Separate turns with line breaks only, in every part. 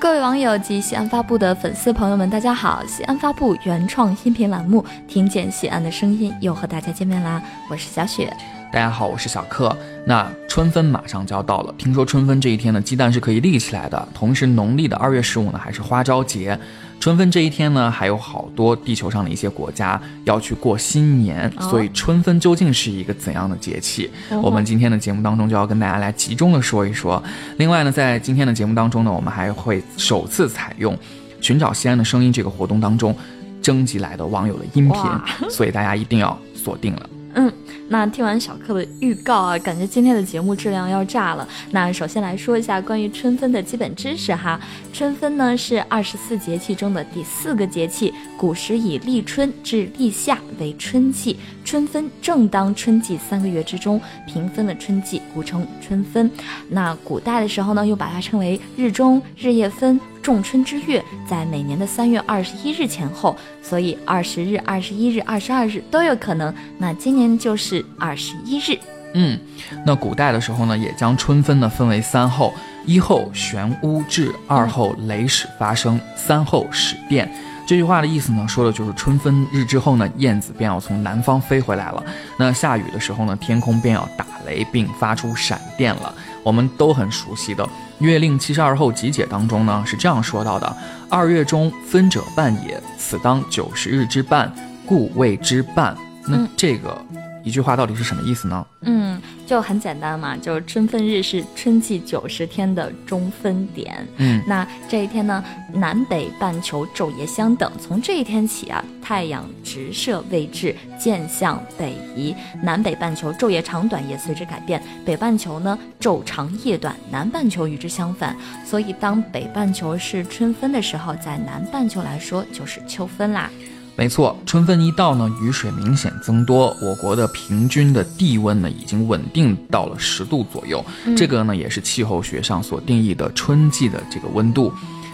各位网友及西安发布的粉丝朋友们，大家好！西安发布原创音频栏目《听见西安的声音》又和大家见面啦，我是小雪。
大家好，我是小克。那春分马上就要到了，听说春分这一天呢，鸡蛋是可以立起来的。同时，农历的二月十五呢，还是花朝节。春分这一天呢，还有好多地球上的一些国家要去过新年，所以春分究竟是一个怎样的节气？我们今天的节目当中就要跟大家来集中的说一说。另外呢，在今天的节目当中呢，我们还会首次采用“寻找西安的声音”这个活动当中征集来的网友的音频，所以大家一定要锁定了。
嗯。那听完小克的预告啊，感觉今天的节目质量要炸了。那首先来说一下关于春分的基本知识哈。春分呢是二十四节气中的第四个节气，古时以立春至立夏为春季，春分正当春季三个月之中，平分了春季，故称春分。那古代的时候呢，又把它称为日中日夜分。仲春之月在每年的三月二十一日前后，所以二十日、二十一日、二十二日都有可能。那今年就是二十一日。
嗯，那古代的时候呢，也将春分呢分为三候：一候玄乌至，二候雷始发生，三候始电。这句话的意思呢，说的就是春分日之后呢，燕子便要从南方飞回来了。那下雨的时候呢，天空便要打雷并发出闪电了。我们都很熟悉的《月令七十二候集解》当中呢，是这样说到的：“二月中分者半也，此当九十日之半，故谓之半。”那这个。一句话到底是什么意思呢？
嗯，就很简单嘛，就是春分日是春季九十天的中分点。
嗯，
那这一天呢，南北半球昼夜相等，从这一天起啊，太阳直射位置渐向北移，南北半球昼夜长短也随之改变。北半球呢，昼长夜短，南半球与之相反。所以当北半球是春分的时候，在南半球来说就是秋分啦。
没错，春分一到呢，雨水明显增多，我国的平均的地温呢已经稳定到了十度左右，这个呢也是气候学上所定义的春季的这个温度。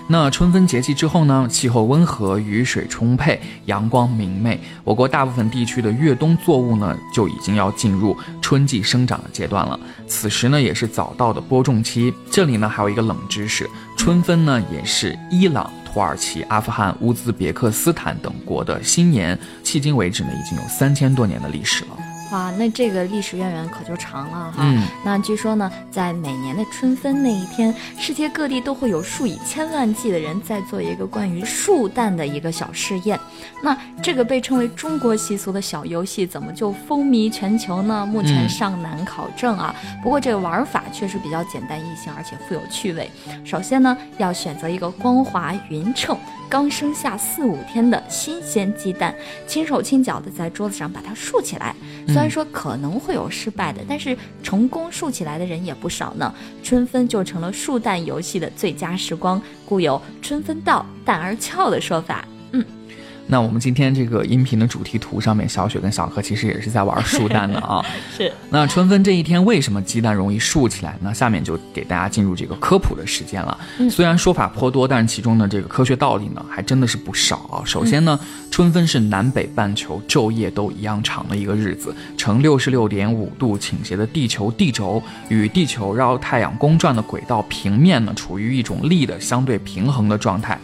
那春分节气之后呢，气候温和，雨水充沛，阳光明媚，我国大部分地区的越冬作物呢就已经要进入春季生长的阶段了。此时呢也是早稻的播种期。这里呢还有一个冷知识，春分呢也是伊朗。土耳其、阿富汗、乌兹别克斯坦等国的新年，迄今为止呢，已经有三千多年的历史了。
哇，那这个历史渊源可就长了哈。
嗯，
那据说呢，在每年的春分那一天，世界各地都会有数以千万计的人在做一个关于树蛋的一个小试验。那这个被称为中国习俗的小游戏，怎么就风靡全球呢？目前尚难考证啊。不过这个玩法确实比较简单易行，而且富有趣味。首先呢，要选择一个光滑匀称、刚生下四五天的新鲜鸡蛋，轻手轻脚的在桌子上把它竖起来。虽然说可能会有失败的，但是成功竖起来的人也不少呢。春分就成了竖蛋游戏的最佳时光，故有“春分到，蛋儿俏”的说法。
那我们今天这个音频的主题图上面，小雪跟小柯其实也是在玩竖蛋的啊。
是。
那春分这一天，为什么鸡蛋容易竖起来那？下面就给大家进入这个科普的时间了。虽然说法颇多，但是其中的这个科学道理呢，还真的是不少啊。首先呢，春分是南北半球昼夜都一样长的一个日子，呈六十六点五度倾斜的地球地轴与地球绕太阳公转的轨道平面呢，处于一种力的相对平衡的状态。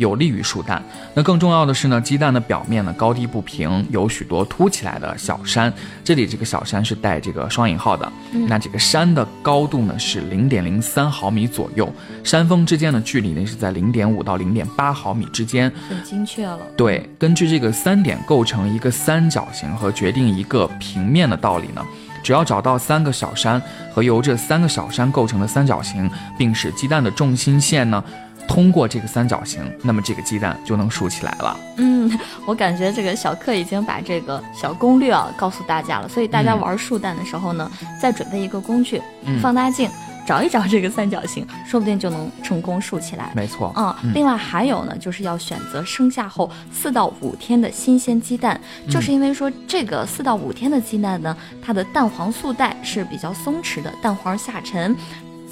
有利于树蛋。那更重要的是呢，鸡蛋的表面呢高低不平，有许多凸起来的小山。这里这个小山是带这个双引号的。那这个山的高度呢是零点零三毫米左右，山峰之间的距离呢是在零点五到零点八毫米之间，
很精确了。
对，根据这个三点构成一个三角形和决定一个平面的道理呢，只要找到三个小山和由这三个小山构成的三角形，并使鸡蛋的重心线呢。通过这个三角形，那么这个鸡蛋就能竖起来了。
嗯，我感觉这个小克已经把这个小攻略啊告诉大家了，所以大家玩竖蛋的时候呢，再准备一个工具，放大镜，找一找这个三角形，说不定就能成功竖起来。
没错。
嗯，另外还有呢，就是要选择生下后四到五天的新鲜鸡蛋，就是因为说这个四到五天的鸡蛋呢，它的蛋黄素带是比较松弛的，蛋黄下沉。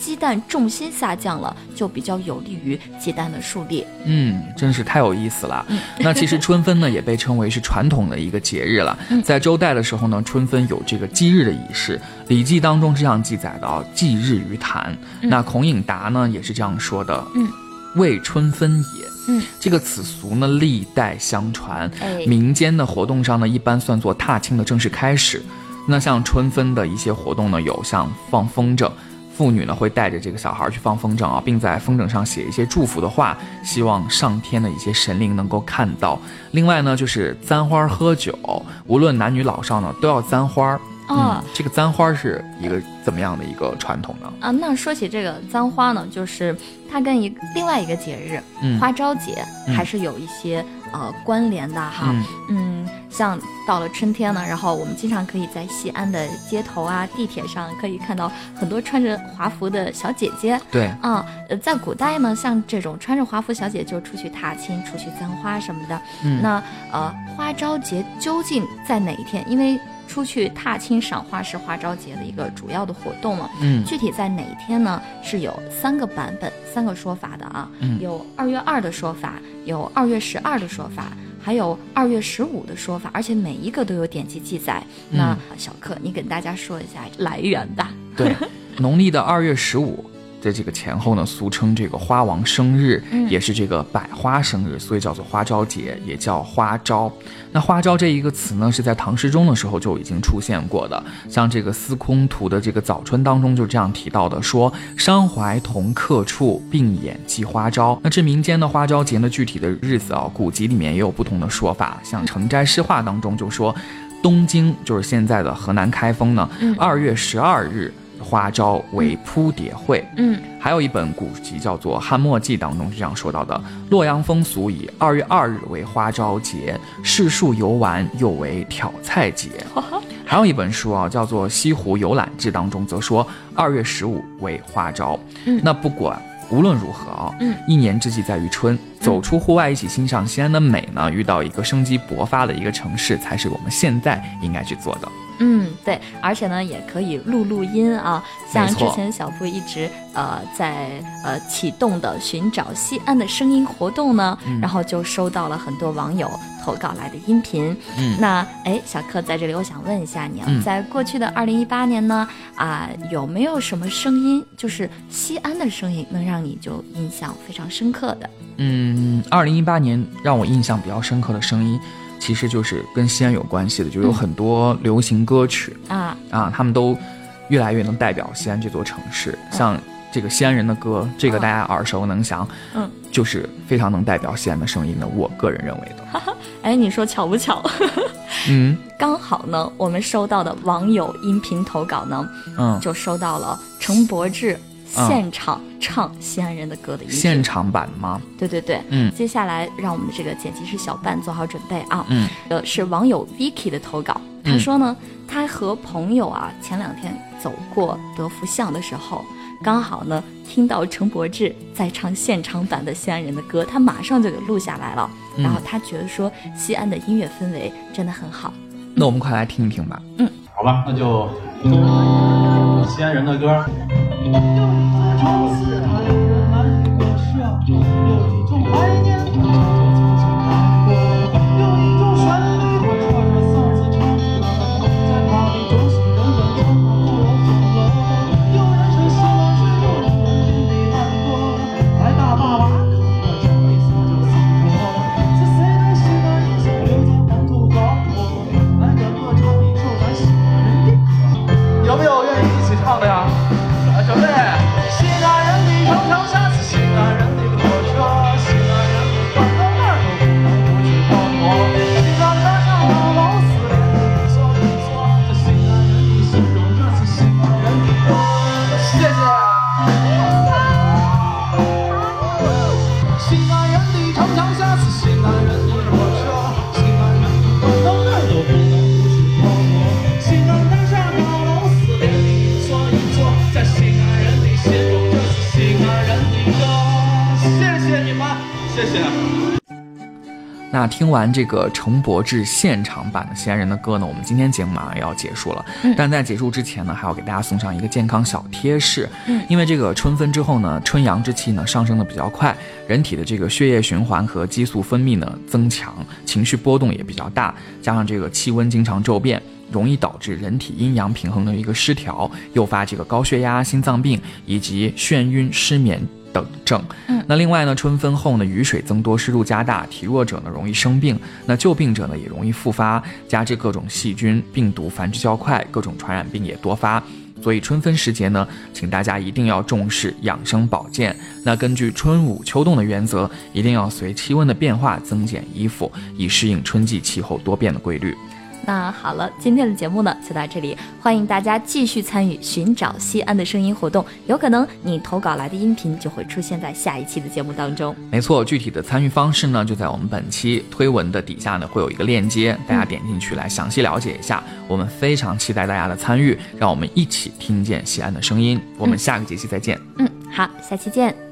鸡蛋重心下降了，就比较有利于鸡蛋的树立。
嗯，真是太有意思了。那其实春分呢，也被称为是传统的一个节日了。在周代的时候呢，春分有这个祭日的仪式，《礼记》当中这样记载的啊：“祭日于坛。”那孔颖达呢也是这样说的。
嗯。
为春分也。
嗯，
这个此俗呢，历代相传，
哎
民间的活动上呢，一般算作踏青的正式开始。那像春分的一些活动呢，有像放风筝，妇女呢会带着这个小孩去放风筝啊，并在风筝上写一些祝福的话，希望上天的一些神灵能够看到。另外呢，就是簪花喝酒，无论男女老少呢，都要簪花。
哦
嗯，这个簪花是一个怎么样的一个传统呢？
啊，那说起这个簪花呢，就是它跟一另外一个节日、
嗯
花朝节
嗯
还是有一些、呃关联的哈。
嗯
嗯，像到了春天呢，然后我们经常可以在西安的街头啊、地铁上可以看到很多穿着华服的小姐姐。
对，
啊，呃，在古代呢，像这种穿着华服小姐就出去踏青、出去簪花什么的。
嗯
那呃，花朝节究竟在哪一天？因为出去踏青赏花是花朝节的一个主要的活动了。
嗯
具体在哪一天呢？是有三个版本、三个说法的啊。
嗯
有二月二的说法，有二月十二的说法，还有二月十五的说法，而且每一个都有典籍记载。那小克，你给大家说一下来源吧。
对，农历的二月十五。在这个前后呢，俗称这个花王生日，
嗯
也是这个百花生日，所以叫做花朝节，也叫花朝。那花朝这一个词呢，是在唐诗中的时候就已经出现过的，像这个司空图的这个《早春》当中就这样提到的，说伤怀同客处，并眼寄花朝。那这民间的花朝节呢，具体的日子啊，古籍里面也有不同的说法，像《城斋诗话》当中就说，东京就是现在的河南开封呢
嗯，
二月十二日。花朝为扑蝶会，
嗯
还有一本古籍叫做《汉墨记》，当中是这样说到的：洛阳风俗以二月二日为花朝节，市树游玩又为挑菜节。还有一本书啊，叫做《西湖游览志》，当中则说二月十五为花朝。
嗯
那不管无论如何啊，
嗯
一年之计在于春，走出户外，一起欣赏西安的美呢，遇到一个生机勃发的一个城市，才是我们现在应该去做的。
嗯，对，而且呢，也可以录录音啊，像之前小布一直呃在呃启动的寻找西安的声音活动呢，
嗯
然后就收到了很多网友投稿来的音频。
嗯
那哎，小克在这里，我想问一下你啊，
嗯
在过去的二零一八年呢，啊、有没有什么声音，就是西安的声音，能让你就印象非常深刻的？
嗯，二零一八年让我印象比较深刻的声音，其实就是跟西安有关系的，就有
嗯
很多流行歌曲、
啊，
啊，他们都越来越能代表西安这座城市。像这个西安人的歌，这个大家耳熟能详，
嗯，
就是非常能代表西安的声音的。我个人认为的，
哎，你说巧不巧？
嗯
刚好呢，我们收到的网友音频投稿呢，
嗯，
就收到了陈柏志现场唱西安人的歌的音频。
现场版吗？
对对对，
嗯
接下来让我们的这个剪辑师小半做好准备啊。
嗯
呃，是网友 Vicky 的投稿，他
嗯
说呢，他和朋友啊前两天走过德福巷的时候，刚好呢听到陈柏志在唱现场版的西安人的歌，他马上就给录下来了。
嗯
然后他觉得说西安的音乐氛围真的很好。
那我们快来听一听吧。
嗯好吧，那就听西安人的歌。有
那听完这个程柏志现场版的西安人的歌呢，我们今天节目马上要结束了。
嗯
但在结束之前呢，还要给大家送上一个健康小贴士。
嗯
因为这个春分之后呢，春阳之气呢上升的比较快，人体的这个血液循环和激素分泌呢增强，情绪波动也比较大，加上这个气温经常骤变。容易导致人体阴阳平衡的一个失调，诱发这个高血压、心脏病以及眩晕、失眠等等症。
嗯，
那另外呢，春分后呢，雨水增多，湿度加大，体弱者呢容易生病，那旧病者呢也容易复发，加之各种细菌、病毒繁殖较快，各种传染病也多发。所以春分时节呢，请大家一定要重视养生保健。那根据春捂秋冻的原则，一定要随气温的变化增减衣服，以适应春季气候多变的规律。
那好了，今天的节目呢就到这里，欢迎大家继续参与寻找西安的声音活动，有可能你投稿来的音频就会出现在下一期的节目当中。
没错，具体的参与方式呢，就在我们本期推文的底下呢会有一个链接，大家点进去来详细了解一下。我们非常期待大家的参与，让我们一起听见西安的声音。我们下个节期再见。
嗯，好，下期见。